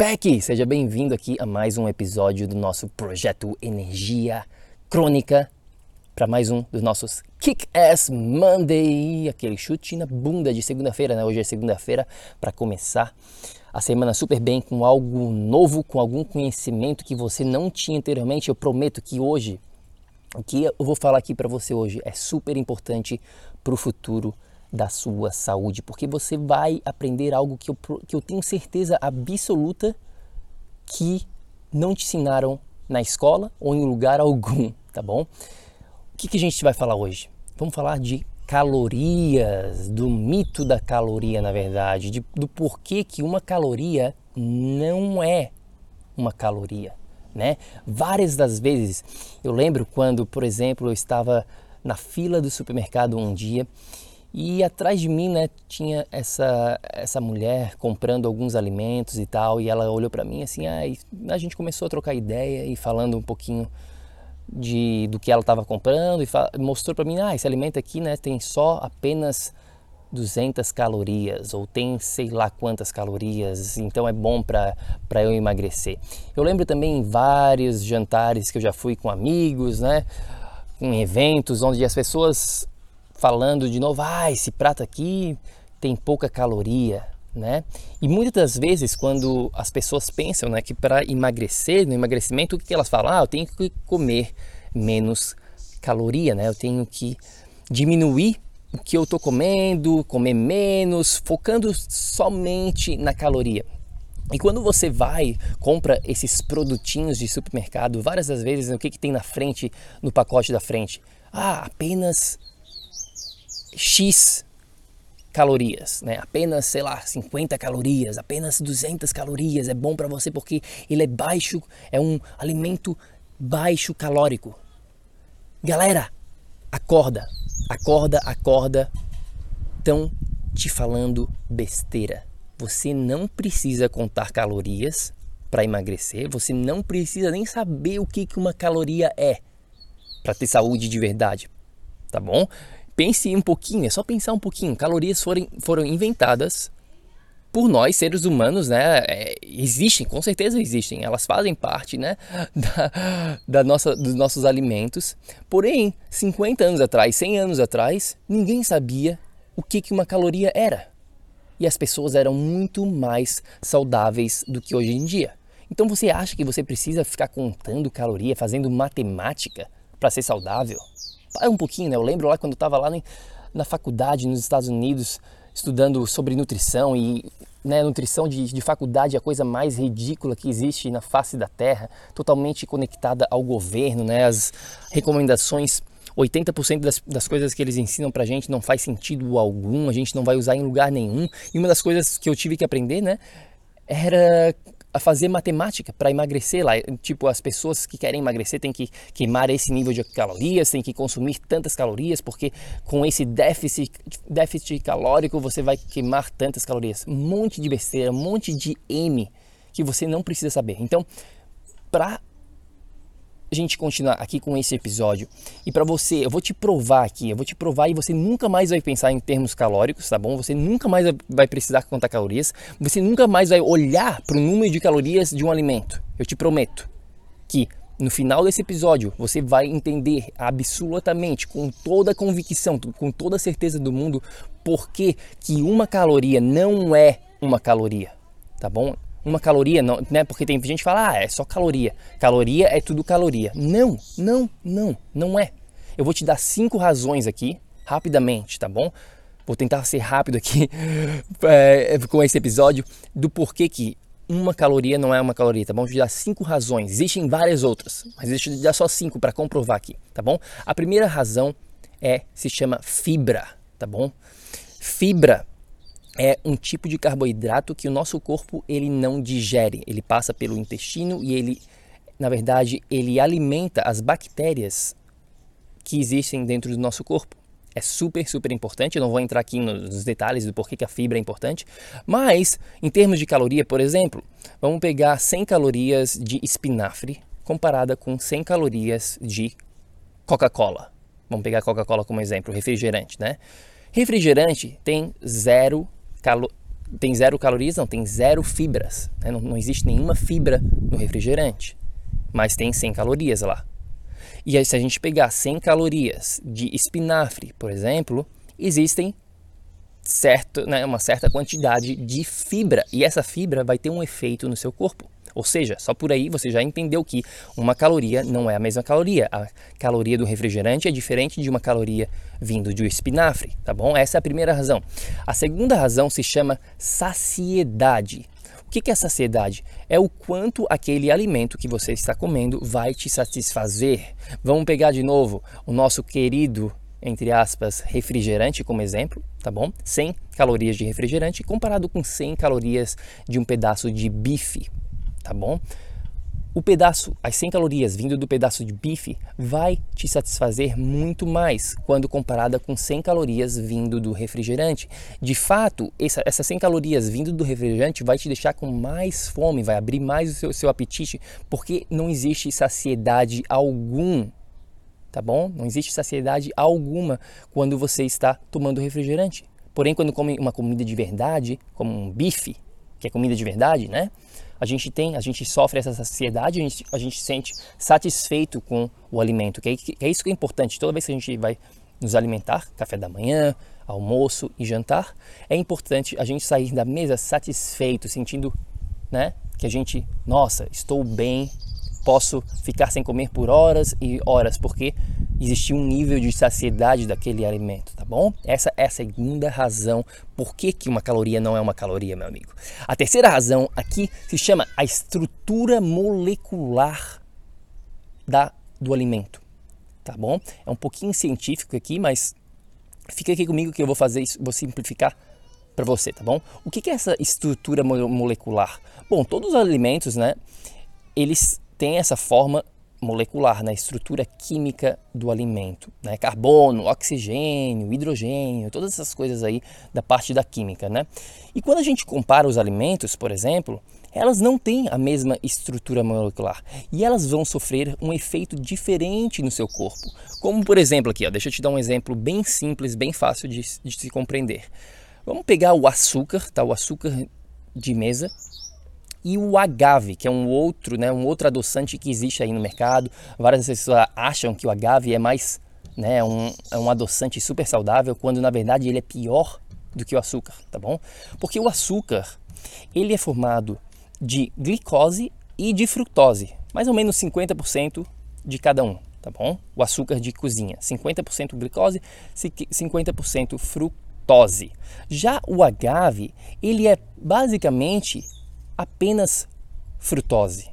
PEC! Seja bem-vindo aqui a mais um episódio do nosso projeto Energia Crônica para mais um dos nossos Kick-Ass Monday, aquele chute na bunda de segunda-feira, né? Hoje é segunda-feira para começar a semana super bem com algo novo, com algum conhecimento que você não tinha anteriormente. Eu prometo que hoje, o que eu vou falar aqui para você hoje é super importante para o futuro da sua saúde, porque você vai aprender algo que eu, que eu tenho certeza absoluta que não te ensinaram na escola ou em lugar algum, tá bom? O que, que a gente vai falar hoje? Vamos falar de calorias, do mito da caloria, na verdade, de, do porquê que uma caloria não é uma caloria, né? Várias das vezes, eu lembro quando, por exemplo, eu estava na fila do supermercado um dia e atrás de mim, né, tinha essa essa mulher comprando alguns alimentos e tal, e ela olhou para mim assim, ah, a gente começou a trocar ideia e falando um pouquinho de do que ela estava comprando e mostrou para mim, ah, esse alimento aqui, né, tem só apenas 200 calorias ou tem sei lá quantas calorias, então é bom para eu emagrecer. Eu lembro também vários jantares que eu já fui com amigos, né, em eventos onde as pessoas falando de novo, ah, esse prato aqui tem pouca caloria, né? E muitas vezes quando as pessoas pensam, né, que para emagrecer, no emagrecimento, o que elas falam? Ah, eu tenho que comer menos caloria, né? Eu tenho que diminuir o que eu estou comendo, comer menos, focando somente na caloria. E quando você vai, compra esses produtinhos de supermercado, várias das vezes, o que, que tem na frente, no pacote da frente? Ah, apenas X calorias, né? Apenas, sei lá, 50 calorias, apenas 200 calorias é bom para você porque ele é baixo, é um alimento baixo calórico. Galera, acorda, acorda, acorda. Estão te falando besteira. Você não precisa contar calorias para emagrecer, você não precisa nem saber o que uma caloria é para ter saúde de verdade, tá bom? Pense um pouquinho, é só pensar um pouquinho. Calorias foram, foram inventadas por nós, seres humanos, né? É, existem, com certeza existem. Elas fazem parte, né? Da, da nossa, dos nossos alimentos. Porém, 50 anos atrás, 100 anos atrás, ninguém sabia o que, que uma caloria era. E as pessoas eram muito mais saudáveis do que hoje em dia. Então você acha que você precisa ficar contando caloria, fazendo matemática para ser saudável? Para um pouquinho, né? Eu lembro lá quando eu estava lá na faculdade nos Estados Unidos, estudando sobre nutrição e né, nutrição de, de faculdade é a coisa mais ridícula que existe na face da Terra, totalmente conectada ao governo, né? As recomendações 80% das, das coisas que eles ensinam pra gente não faz sentido algum, a gente não vai usar em lugar nenhum. E uma das coisas que eu tive que aprender, né, era a fazer matemática para emagrecer lá. Tipo, as pessoas que querem emagrecer têm que queimar esse nível de calorias, têm que consumir tantas calorias, porque com esse déficit, déficit calórico você vai queimar tantas calorias. Um monte de besteira, um monte de M que você não precisa saber. Então, para a gente continuar aqui com esse episódio e para você, eu vou te provar aqui, eu vou te provar e você nunca mais vai pensar em termos calóricos, tá bom? Você nunca mais vai precisar contar calorias, você nunca mais vai olhar para o número de calorias de um alimento. Eu te prometo que no final desse episódio você vai entender absolutamente, com toda a convicção, com toda a certeza do mundo, por que, que uma caloria não é uma caloria, tá bom? Uma caloria, não, né? Porque tem gente que fala, ah, é só caloria. Caloria é tudo caloria. Não, não, não, não é. Eu vou te dar cinco razões aqui, rapidamente, tá bom? Vou tentar ser rápido aqui é, com esse episódio do porquê que uma caloria não é uma caloria, tá bom? Vou te dar cinco razões. Existem várias outras, mas deixa eu te dar só cinco para comprovar aqui, tá bom? A primeira razão é se chama fibra, tá bom? Fibra é um tipo de carboidrato que o nosso corpo ele não digere. Ele passa pelo intestino e ele, na verdade, ele alimenta as bactérias que existem dentro do nosso corpo. É super, super importante. Eu não vou entrar aqui nos detalhes do porquê que a fibra é importante, mas em termos de caloria, por exemplo, vamos pegar 100 calorias de espinafre comparada com 100 calorias de Coca-Cola. Vamos pegar Coca-Cola como exemplo, refrigerante, né? Refrigerante tem zero calo tem zero calorias, não, tem zero fibras. Né? Não, não, existe nenhuma fibra no refrigerante, mas tem 100 calorias lá. E aí, se a gente pegar 100 calorias de espinafre, por exemplo, existem certo, né, uma certa quantidade de fibra e essa fibra vai ter um efeito no seu corpo. Ou seja, só por aí você já entendeu que uma caloria não é a mesma caloria. A caloria do refrigerante é diferente de uma caloria vindo de um espinafre, tá bom? Essa é a primeira razão. A segunda razão se chama saciedade. O que é saciedade? É o quanto aquele alimento que você está comendo vai te satisfazer. Vamos pegar de novo o nosso querido, entre aspas, refrigerante como exemplo, tá bom? 100 calorias de refrigerante comparado com 100 calorias de um pedaço de bife, tá bom? O pedaço, as 100 calorias vindo do pedaço de bife vai te satisfazer muito mais quando comparada com 100 calorias vindo do refrigerante. De fato, essa, essas 100 calorias vindo do refrigerante vai te deixar com mais fome, vai abrir mais o seu, seu apetite, porque não existe saciedade algum, tá bom? Não existe saciedade alguma quando você está tomando refrigerante. Porém, quando come uma comida de verdade, como um bife, que é comida de verdade, né? A gente tem, a gente sofre essa saciedade, a gente, a gente se sente satisfeito com o alimento, é, que é isso que é importante. Toda vez que a gente vai nos alimentar, café da manhã, almoço e jantar, é importante a gente sair da mesa satisfeito, sentindo, né, que a gente, nossa, estou bem, posso ficar sem comer por horas e horas, porque existe um nível de saciedade daquele alimento, bom? Essa é a segunda razão por que, que uma caloria não é uma caloria, meu amigo. A terceira razão aqui se chama a estrutura molecular da, do alimento, tá bom? É um pouquinho científico aqui, mas fica aqui comigo que eu vou fazer isso, vou simplificar para você, tá bom? O que, que é essa estrutura molecular? Bom, todos os alimentos, né, eles têm essa forma molecular, na estrutura química do alimento, né? carbono, oxigênio, hidrogênio, todas essas coisas aí da parte da química, né? E quando a gente compara os alimentos, por exemplo, elas não têm a mesma estrutura molecular e elas vão sofrer um efeito diferente no seu corpo. Como por exemplo aqui, ó, deixa eu te dar um exemplo bem simples, bem fácil de, de se compreender. Vamos pegar o açúcar, tá? O açúcar de mesa, e o agave, que é um outro, né, um outro adoçante que existe aí no mercado. Várias pessoas acham que o agave é mais, né, um, é um adoçante super saudável, quando na verdade ele é pior do que o açúcar, tá bom? Porque o açúcar, ele é formado de glicose e de frutose, mais ou menos 50% de cada um, tá bom? O açúcar de cozinha, 50% glicose, 50% frutose. Já o agave, ele é basicamente apenas frutose.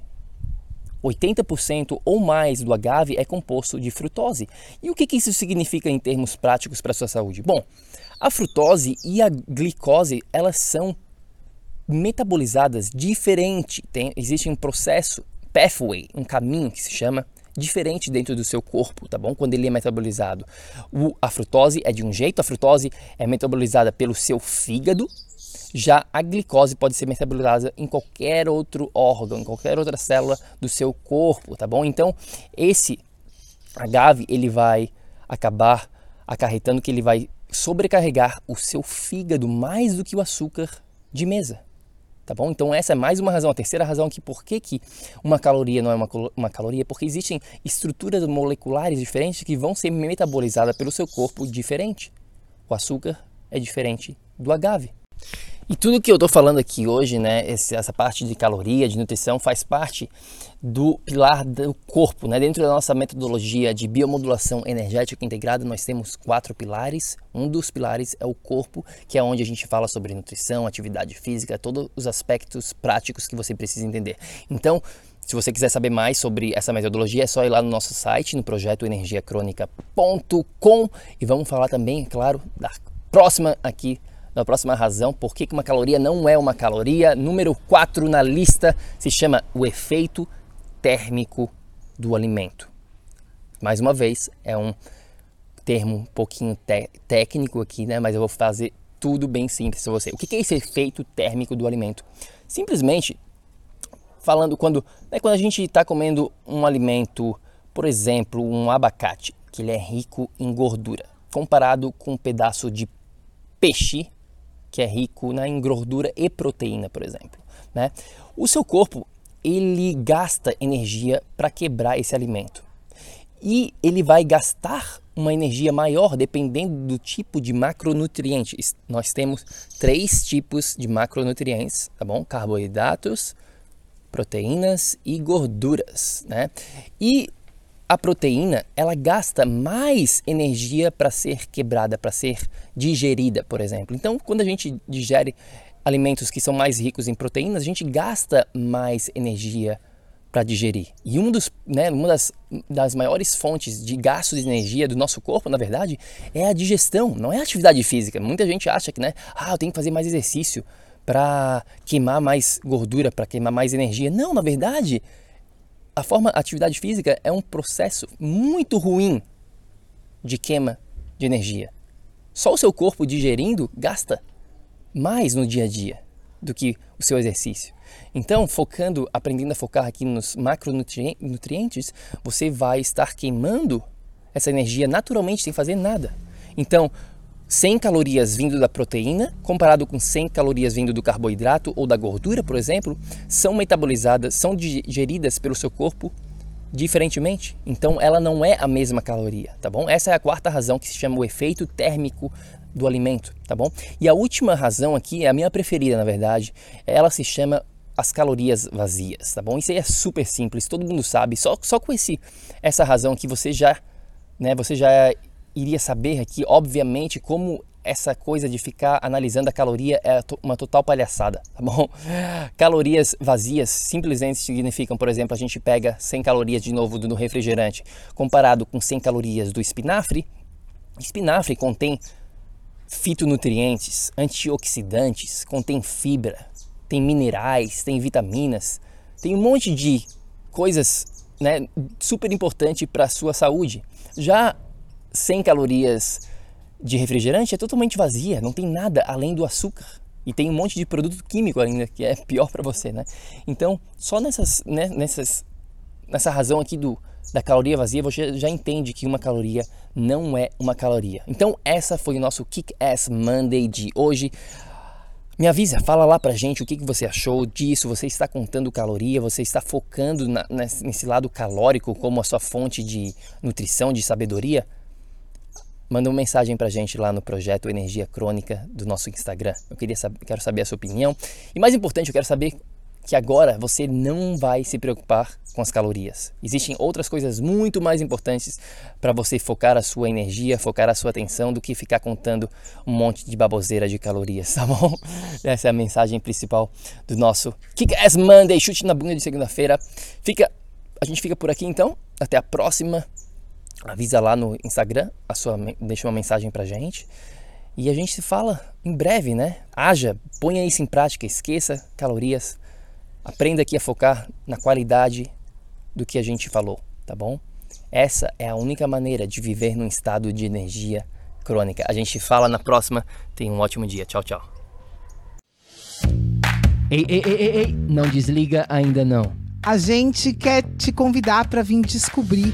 80% ou mais do agave é composto de frutose. E o que, que isso significa em termos práticos para a sua saúde? Bom, a frutose e a glicose elas são metabolizadas diferente. Tem, existe um processo, pathway, um caminho que se chama diferente dentro do seu corpo, tá bom? Quando ele é metabolizado. O, a frutose é de um jeito, a frutose é metabolizada pelo seu fígado Já a glicose pode ser metabolizada em qualquer outro órgão, em qualquer outra célula do seu corpo, tá bom? Então, esse agave, ele vai acabar acarretando que ele vai sobrecarregar o seu fígado mais do que o açúcar de mesa. Tá bom? Então essa é mais uma razão, a terceira razão aqui por que, que uma caloria não é uma, uma caloria, porque existem estruturas moleculares diferentes que vão ser metabolizadas pelo seu corpo diferente. O açúcar é diferente do agave. E tudo que eu estou falando aqui hoje, né, essa parte de caloria, de nutrição, faz parte do pilar do corpo. Né? Dentro da nossa metodologia de biomodulação energética integrada, nós temos quatro pilares. Um dos pilares é o corpo, que é onde a gente fala sobre nutrição, atividade física, todos os aspectos práticos que você precisa entender. Então, se você quiser saber mais sobre essa metodologia, é só ir lá no nosso site, no projeto energiacronica.com e vamos falar também, é claro, da próxima aqui na próxima razão por que uma caloria não é uma caloria. Número 4 na lista se chama o efeito térmico do alimento. Mais uma vez, é um termo um pouquinho técnico aqui, né? mas eu vou fazer tudo bem simples para você. O que é esse efeito térmico do alimento? Simplesmente falando quando, né, quando a gente está comendo um alimento, por exemplo, um abacate, que ele é rico em gordura, comparado com um pedaço de peixe que é rico né, em gordura e proteína, por exemplo. Né? O seu corpo ele gasta energia para quebrar esse alimento e ele vai gastar uma energia maior dependendo do tipo de macronutrientes. Nós temos três tipos de macronutrientes, tá bom? Carboidratos, proteínas e gorduras, né? E a proteína ela gasta mais energia para ser quebrada, para ser digerida, por exemplo. Então, quando a gente digere alimentos que são mais ricos em proteínas, a gente gasta mais energia para digerir. E um dos, né, uma das, das maiores fontes de gasto de energia do nosso corpo, na verdade, é a digestão, não é a atividade física. Muita gente acha que, né, ah, eu tenho que fazer mais exercício para queimar mais gordura, para queimar mais energia. Não, na verdade, a forma a atividade física é um processo muito ruim de queima de energia. Só o seu corpo digerindo gasta mais no dia a dia do que o seu exercício. Então, focando, aprendendo a focar aqui nos macronutrientes, você vai estar queimando essa energia naturalmente sem fazer nada. Então, 100 calorias vindo da proteína, comparado com 100 calorias vindo do carboidrato ou da gordura, por exemplo, são metabolizadas, são digeridas pelo seu corpo diferentemente. Então ela não é a mesma caloria, tá bom? Essa é a quarta razão que se chama o efeito térmico do alimento, tá bom? E a última razão aqui é a minha preferida, na verdade, ela se chama as calorias vazias, tá bom? Isso aí é super simples, todo mundo sabe. Só, só com esse, essa razão que você já, né, você já iria saber aqui, obviamente, como essa coisa de ficar analisando a caloria é uma total palhaçada, tá bom? Calorias vazias simplesmente significam, por exemplo, a gente pega 100 calorias de novo do refrigerante comparado com 100 calorias do espinafre. Espinafre contém fitonutrientes, antioxidantes, contém fibra, tem minerais, tem vitaminas, tem um monte de coisas né, super importante para a sua saúde. Já 100 calorias de refrigerante é totalmente vazia, não tem nada além do açúcar. E tem um monte de produto químico ainda que é pior para você, né? Então, só nessas, né, nessas, nessa razão aqui do, da caloria vazia, você já entende que uma caloria não é uma caloria. Então, essa foi o nosso Kick Ass Monday de hoje. Me avisa, fala lá pra gente o que, que você achou disso. Você está contando caloria, você está focando na, nesse lado calórico como a sua fonte de nutrição, de sabedoria? Manda uma mensagem pra gente lá no projeto Energia Crônica do nosso Instagram. Eu queria saber, quero saber a sua opinião. E mais importante, eu quero saber que agora você não vai se preocupar com as calorias. Existem outras coisas muito mais importantes para você focar a sua energia, focar a sua atenção do que ficar contando um monte de baboseira de calorias, tá bom? Essa é a mensagem principal do nosso Kick Ass Monday, chute na bunda de segunda-feira. Fica, a gente fica por aqui então. Até a próxima avisa lá no Instagram, a sua, deixa uma mensagem pra gente. E a gente se fala em breve, né? Haja, ponha isso em prática, esqueça calorias. Aprenda aqui a focar na qualidade do que a gente falou, tá bom? Essa é a única maneira de viver num estado de energia crônica. A gente fala na próxima. Tenha um ótimo dia. Tchau, tchau. Ei, ei, ei, ei, ei, não desliga ainda não. A gente quer te convidar para vir descobrir